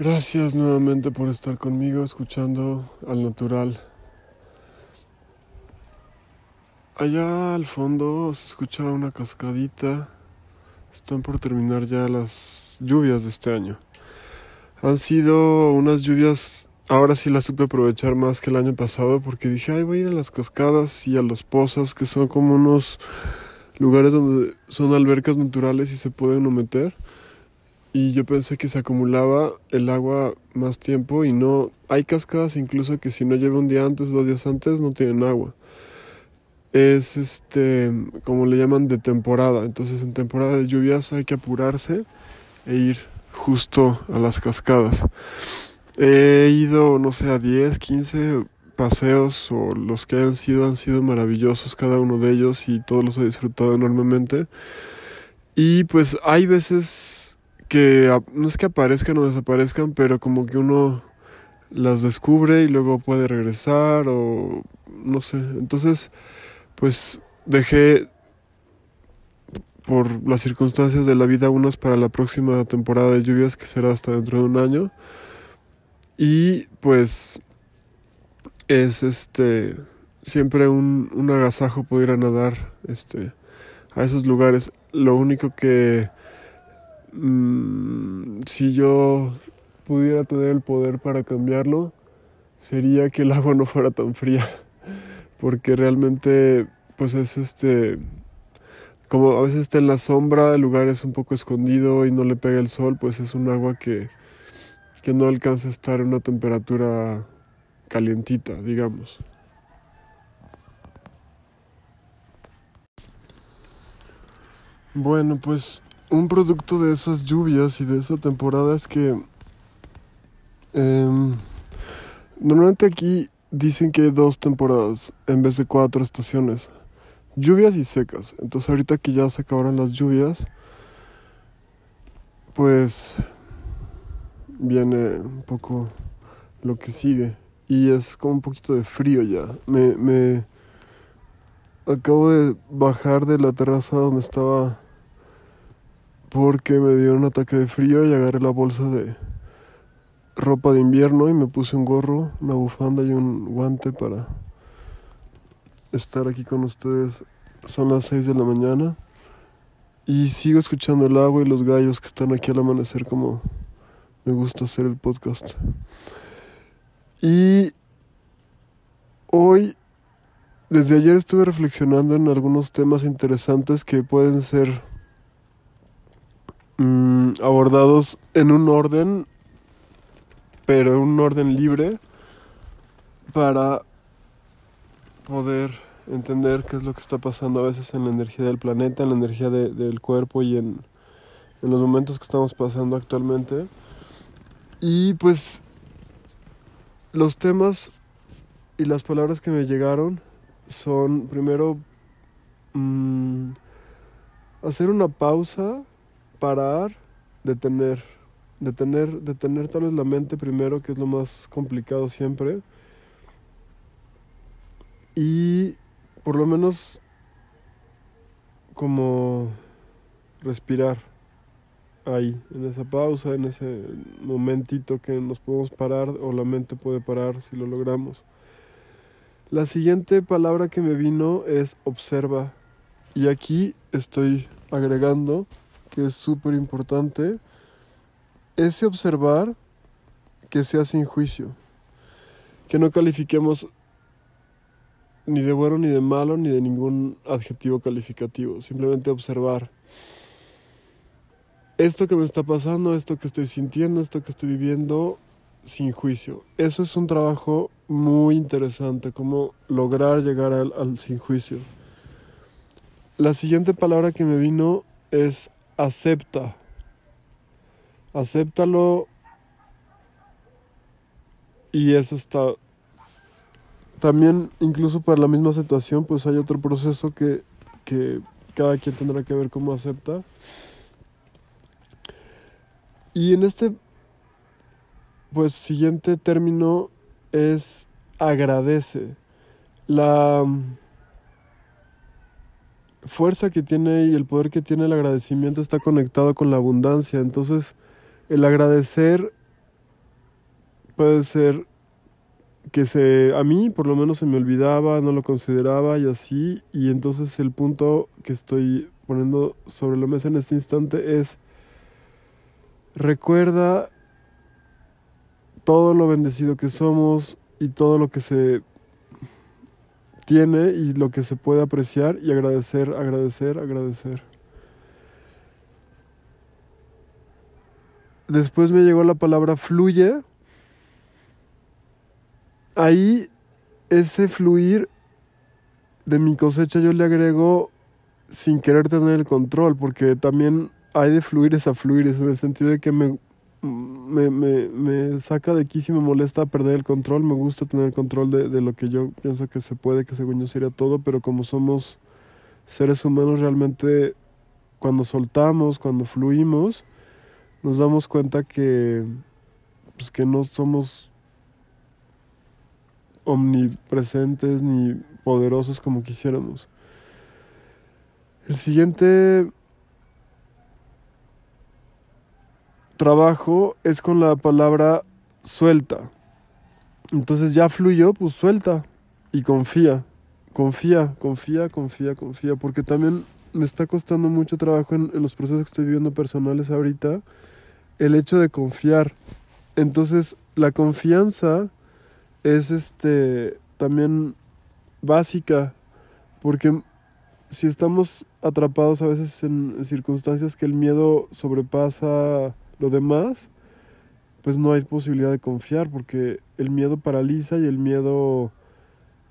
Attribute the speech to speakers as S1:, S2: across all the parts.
S1: Gracias nuevamente por estar conmigo escuchando al natural. Allá al fondo se escucha una cascadita. Están por terminar ya las lluvias de este año. Han sido unas lluvias, ahora sí las supe aprovechar más que el año pasado porque dije, ay, voy a ir a las cascadas y a los pozos, que son como unos lugares donde son albercas naturales y se puede uno meter y yo pensé que se acumulaba el agua más tiempo y no hay cascadas incluso que si no lleva un día antes dos días antes no tienen agua. Es este como le llaman de temporada. Entonces en temporada de lluvias hay que apurarse e ir justo a las cascadas. He ido no sé a 10 15 paseos o los que hayan sido han sido maravillosos cada uno de ellos y todos los he disfrutado enormemente. Y pues hay veces que no es que aparezcan o desaparezcan, pero como que uno las descubre y luego puede regresar o no sé. Entonces, pues dejé por las circunstancias de la vida unas para la próxima temporada de lluvias que será hasta dentro de un año. Y pues es este siempre un, un agasajo poder nadar este a esos lugares. Lo único que Mm, si yo pudiera tener el poder para cambiarlo, sería que el agua no fuera tan fría, porque realmente pues es este como a veces está en la sombra, el lugar es un poco escondido y no le pega el sol, pues es un agua que, que no alcanza a estar en una temperatura calientita, digamos. Bueno, pues un producto de esas lluvias y de esa temporada es que em, normalmente aquí dicen que hay dos temporadas en vez de cuatro estaciones. Lluvias y secas. Entonces ahorita que ya se acabaron las lluvias, pues viene un poco lo que sigue. Y es como un poquito de frío ya. Me, me acabo de bajar de la terraza donde estaba porque me dio un ataque de frío y agarré la bolsa de ropa de invierno y me puse un gorro, una bufanda y un guante para estar aquí con ustedes. Son las 6 de la mañana y sigo escuchando el agua y los gallos que están aquí al amanecer como me gusta hacer el podcast. Y hoy, desde ayer estuve reflexionando en algunos temas interesantes que pueden ser Mm, abordados en un orden, pero en un orden libre, para poder entender qué es lo que está pasando a veces en la energía del planeta, en la energía del cuerpo y en, en los momentos que estamos pasando actualmente. Y pues los temas y las palabras que me llegaron son primero mm, hacer una pausa parar, detener, detener, detener tal vez la mente primero, que es lo más complicado siempre. Y por lo menos como respirar ahí, en esa pausa, en ese momentito que nos podemos parar o la mente puede parar si lo logramos. La siguiente palabra que me vino es observa. Y aquí estoy agregando que es súper importante, ese observar que sea sin juicio, que no califiquemos ni de bueno ni de malo ni de ningún adjetivo calificativo, simplemente observar esto que me está pasando, esto que estoy sintiendo, esto que estoy viviendo sin juicio. Eso es un trabajo muy interesante, como lograr llegar al, al sin juicio. La siguiente palabra que me vino es acepta. Acéptalo. Y eso está. También, incluso para la misma situación, pues hay otro proceso que, que cada quien tendrá que ver cómo acepta. Y en este, pues, siguiente término es agradece. La fuerza que tiene y el poder que tiene el agradecimiento está conectado con la abundancia. Entonces, el agradecer puede ser que se a mí por lo menos se me olvidaba, no lo consideraba y así, y entonces el punto que estoy poniendo sobre la mesa en este instante es recuerda todo lo bendecido que somos y todo lo que se tiene y lo que se puede apreciar y agradecer, agradecer, agradecer. Después me llegó la palabra fluye. Ahí ese fluir de mi cosecha yo le agrego sin querer tener el control, porque también hay de fluir a fluir, en el sentido de que me, me, me, me, saca de aquí si me molesta perder el control, me gusta tener el control de, de lo que yo pienso que se puede, que según yo sería todo, pero como somos seres humanos realmente cuando soltamos, cuando fluimos, nos damos cuenta que, pues, que no somos omnipresentes ni poderosos como quisiéramos. El siguiente trabajo es con la palabra suelta. Entonces ya fluyó, pues suelta y confía. Confía, confía, confía, confía. Porque también me está costando mucho trabajo en, los procesos que estoy viviendo personales ahorita el hecho de confiar. Entonces, la confianza es este también básica porque si estamos atrapados a veces en circunstancias que el miedo sobrepasa lo demás, pues no hay posibilidad de confiar porque el miedo paraliza y el miedo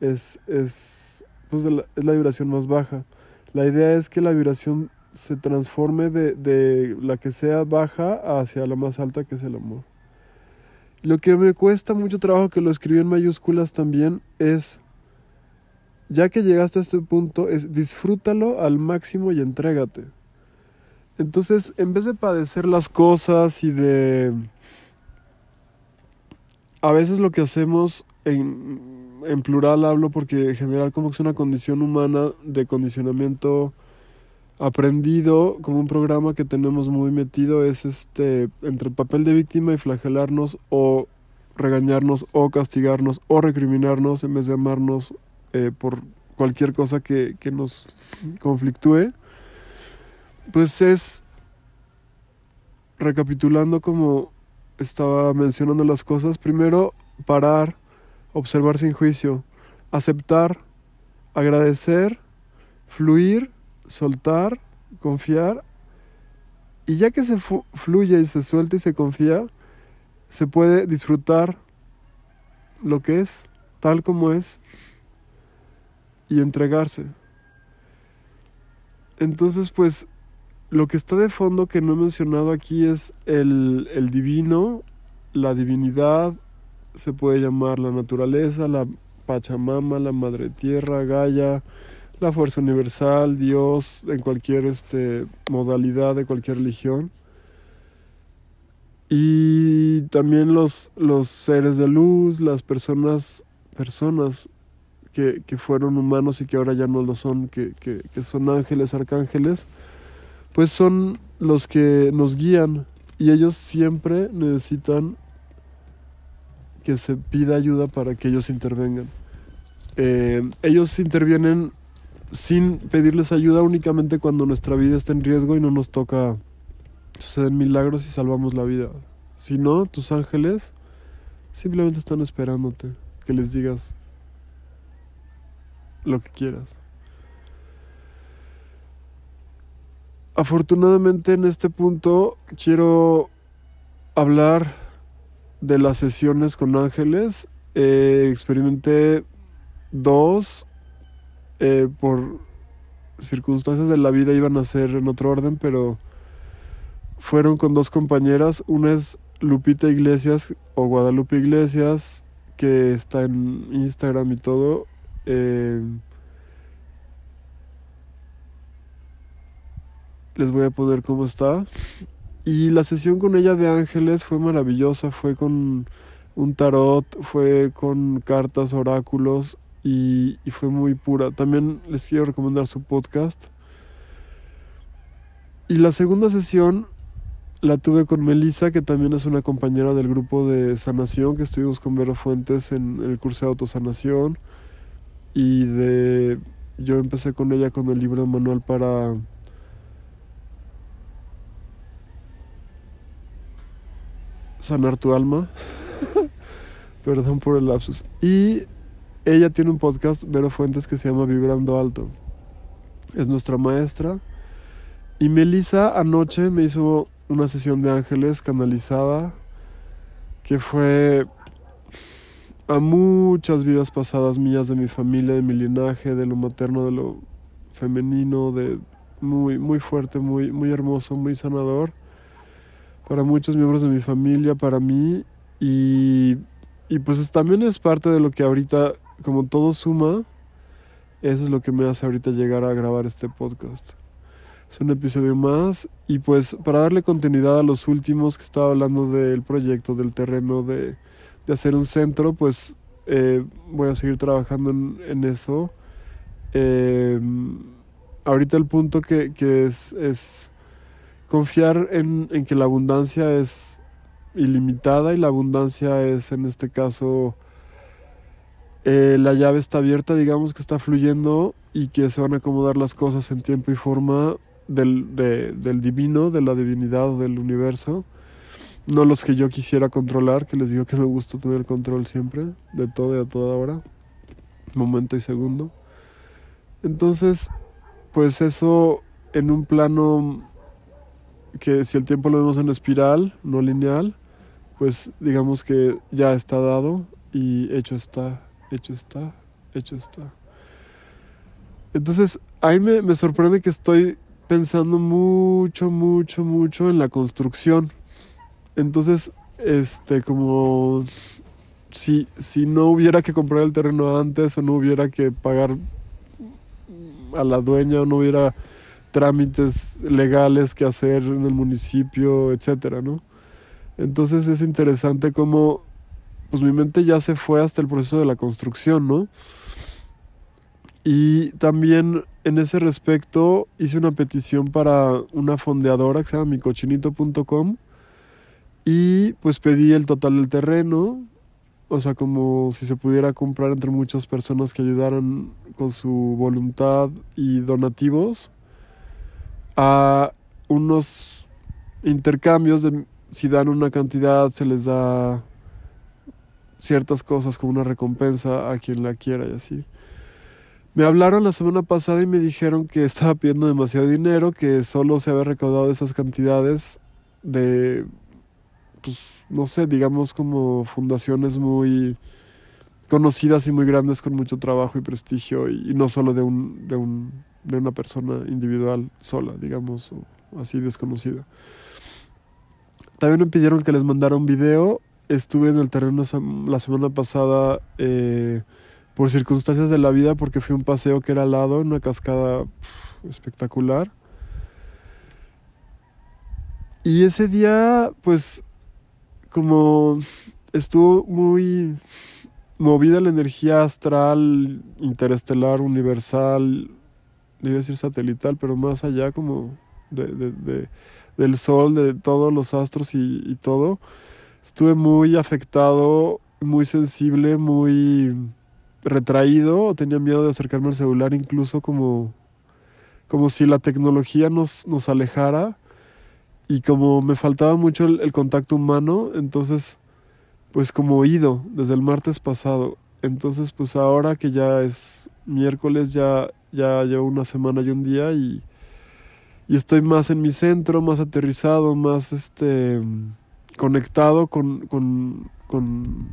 S1: es, es, pues la, es la vibración más baja. La idea es que la vibración se transforme de, de la que sea baja hacia la más alta que es el amor. Lo que me cuesta mucho trabajo que lo escribí en mayúsculas también es, ya que llegaste a este punto, es disfrútalo al máximo y entrégate. Entonces, en vez de padecer las cosas y de... A veces lo que hacemos, en, plural hablo porque en general como que es una condición humana de condicionamiento aprendido como un programa que tenemos muy metido es este entre el papel de víctima y flagelarnos o regañarnos o castigarnos o recriminarnos en vez de amarnos eh, por cualquier cosa que, que nos conflictúe pues es recapitulando como estaba mencionando las cosas primero parar observar sin juicio aceptar agradecer fluir soltar, confiar, y ya que se fluye y se suelta y se confía, se puede disfrutar lo que es, tal como es, y entregarse. Entonces, pues, lo que está de fondo que no he mencionado aquí es el, el divino, la divinidad, se puede llamar la naturaleza, la Pachamama, la Madre Tierra, Gaia, la fuerza universal, Dios, en cualquier este, modalidad de cualquier religión. Y también los, los seres de luz, las personas, personas que, que, fueron humanos y que ahora ya no lo son, que, que, que son ángeles, arcángeles, pues son los que nos guían y ellos siempre necesitan que se pida ayuda para que ellos intervengan. Eh, ellos intervienen sin pedirles ayuda únicamente cuando nuestra vida está en riesgo y no nos toca suceden milagros y salvamos la vida. Si no, tus ángeles simplemente están esperándote que les digas lo que quieras. Afortunadamente en este punto quiero hablar de las sesiones con ángeles. Eh, experimenté dos eh, por circunstancias de la vida iban a ser en otro orden, pero fueron con dos compañeras. Una es Lupita Iglesias o Guadalupe Iglesias, que está en Instagram y todo. Eh, les voy a poner cómo está. Y la sesión con ella de ángeles fue maravillosa, fue con un tarot, fue con cartas, oráculos y, fue muy pura. También les quiero recomendar su podcast. Y la segunda sesión la tuve con Melissa, que también es una compañera del grupo de sanación, que estuvimos con Vero Fuentes en el curso de autosanación. Y de yo empecé con ella con el libro manual para sanar tu alma. Perdón por el lapsus. Y ella tiene un podcast, Vero Fuentes, que se llama Vibrando Alto. Es nuestra maestra. Y Melissa anoche me hizo una sesión de ángeles canalizada que fue a muchas vidas pasadas mías de mi familia, de mi linaje, de lo materno, de lo femenino, de muy muy fuerte, muy muy hermoso, muy sanador para muchos miembros de mi familia, para mí y, y pues también es parte de lo que ahorita, como todo suma, eso es lo que me hace ahorita llegar a grabar este podcast. Es un episodio más y pues para darle continuidad a los últimos que estaba hablando del proyecto, del terreno, de, de hacer un centro, pues eh, voy a seguir trabajando en, eso. Eh, ahorita el punto que, que es, es confiar en, que la abundancia es ilimitada y la abundancia es en este caso eh, la llave está abierta, digamos que está fluyendo y que se van a acomodar las cosas en tiempo y forma del, del divino, de la divinidad del universo. No los que yo quisiera controlar, que les digo que me gusta tener control siempre, de todo y a toda hora, momento y segundo. Entonces, pues eso en un plano que si el tiempo lo vemos en espiral, no lineal, pues digamos que ya está dado y hecho está, hecho está, hecho está. Entonces, ahí me, me sorprende que estoy pensando mucho, mucho, mucho en la construcción. Entonces, este, como si, si no hubiera que comprar el terreno antes o no hubiera que pagar a la dueña o no hubiera trámites legales que hacer en el municipio, etcétera, ¿no? Entonces es interesante cómo pues mi mente ya se fue hasta el proceso de la construcción, ¿no? Y también en ese respecto hice una petición para una fondeadora que se llama micochinito.com y pues pedí el total del terreno, o sea, como si se pudiera comprar entre muchas personas que ayudaran con su voluntad y donativos a unos intercambios de si dan una cantidad se les da ciertas cosas como una recompensa a quien la quiera y así. Me hablaron la semana pasada y me dijeron que estaba pidiendo demasiado dinero, que solo se había recaudado esas cantidades de, pues, no sé, digamos como fundaciones muy conocidas y muy grandes con mucho trabajo y prestigio y, y no solo de un, de un de una persona individual sola, digamos, o así desconocida. También me pidieron que les mandara un video. Estuve en el terreno la semana pasada eh, por circunstancias de la vida porque fui a un paseo que era al lado, una cascada espectacular. Y ese día, pues, como estuvo muy movida la energía astral, interestelar, universal, iba a decir satelital, pero más allá como de, de, del sol, de todos los astros y, y, todo, estuve muy afectado, muy sensible, muy retraído, tenía miedo de acercarme al celular, incluso como, como si la tecnología nos, nos alejara y como me faltaba mucho el, el contacto humano, entonces pues como oído desde el martes pasado. Entonces pues ahora que ya es miércoles ya ya llevo una semana y un día y, y estoy más en mi centro, más aterrizado, más este conectado con, con, con,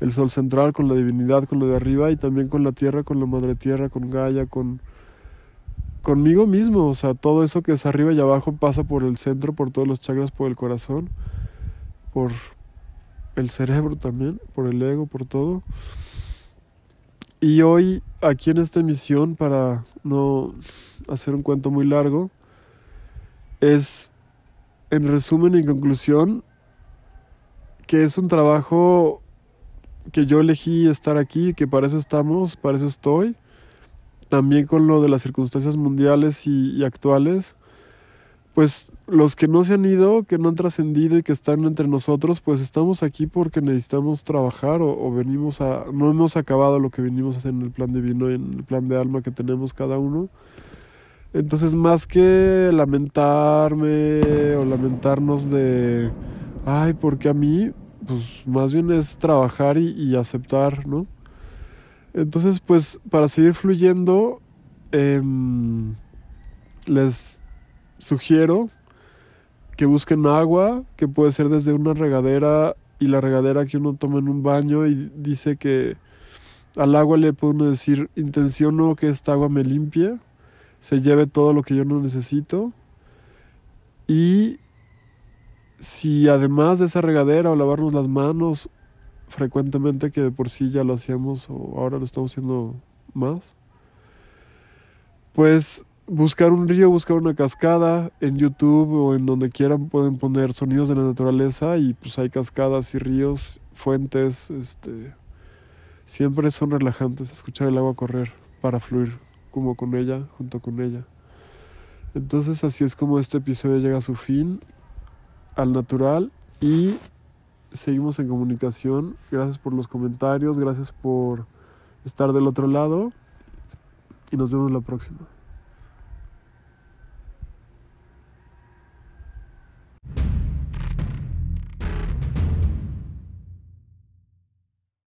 S1: el sol central, con la divinidad, con lo de arriba y también con la tierra, con la madre tierra, con Gaia, con conmigo mismo, o sea, todo eso que es arriba y abajo pasa por el centro, por todos los chakras, por el corazón, por el cerebro también, por el ego, por todo. Y hoy, aquí en esta emisión, para no hacer un cuento muy largo, es, en resumen y conclusión, que es un trabajo que yo elegí estar aquí, que para eso estamos, para eso estoy. También con lo de las circunstancias mundiales y, y actuales, pues los que no se han ido, que no han trascendido y que están entre nosotros, pues estamos aquí porque necesitamos trabajar o, venimos a, no hemos acabado lo que venimos a hacer en el plan divino, en el plan de alma que tenemos cada uno. Entonces, más que lamentarme o lamentarnos de, ay, porque a mí, pues más bien es trabajar y, aceptar, ¿no? Entonces, pues para seguir fluyendo, em, les sugiero que busquen agua, que puede ser desde una regadera y la regadera que uno toma en un baño y dice que al agua le puede decir intenciono que esta agua me limpie se lleve todo lo que yo no necesito. Y si además de esa regadera o lavarnos las manos frecuentemente, que de por sí ya lo hacíamos o ahora lo estamos haciendo más, pues buscar un río, buscar una cascada en YouTube o en donde quieran pueden poner sonidos de la naturaleza y pues hay cascadas y ríos, fuentes, este siempre son relajantes escuchar el agua correr para fluir como con ella, junto con ella. Entonces así es como este episodio llega a su fin, al natural, y seguimos en comunicación. Gracias por los comentarios, gracias por estar del otro lado, y nos vemos la próxima.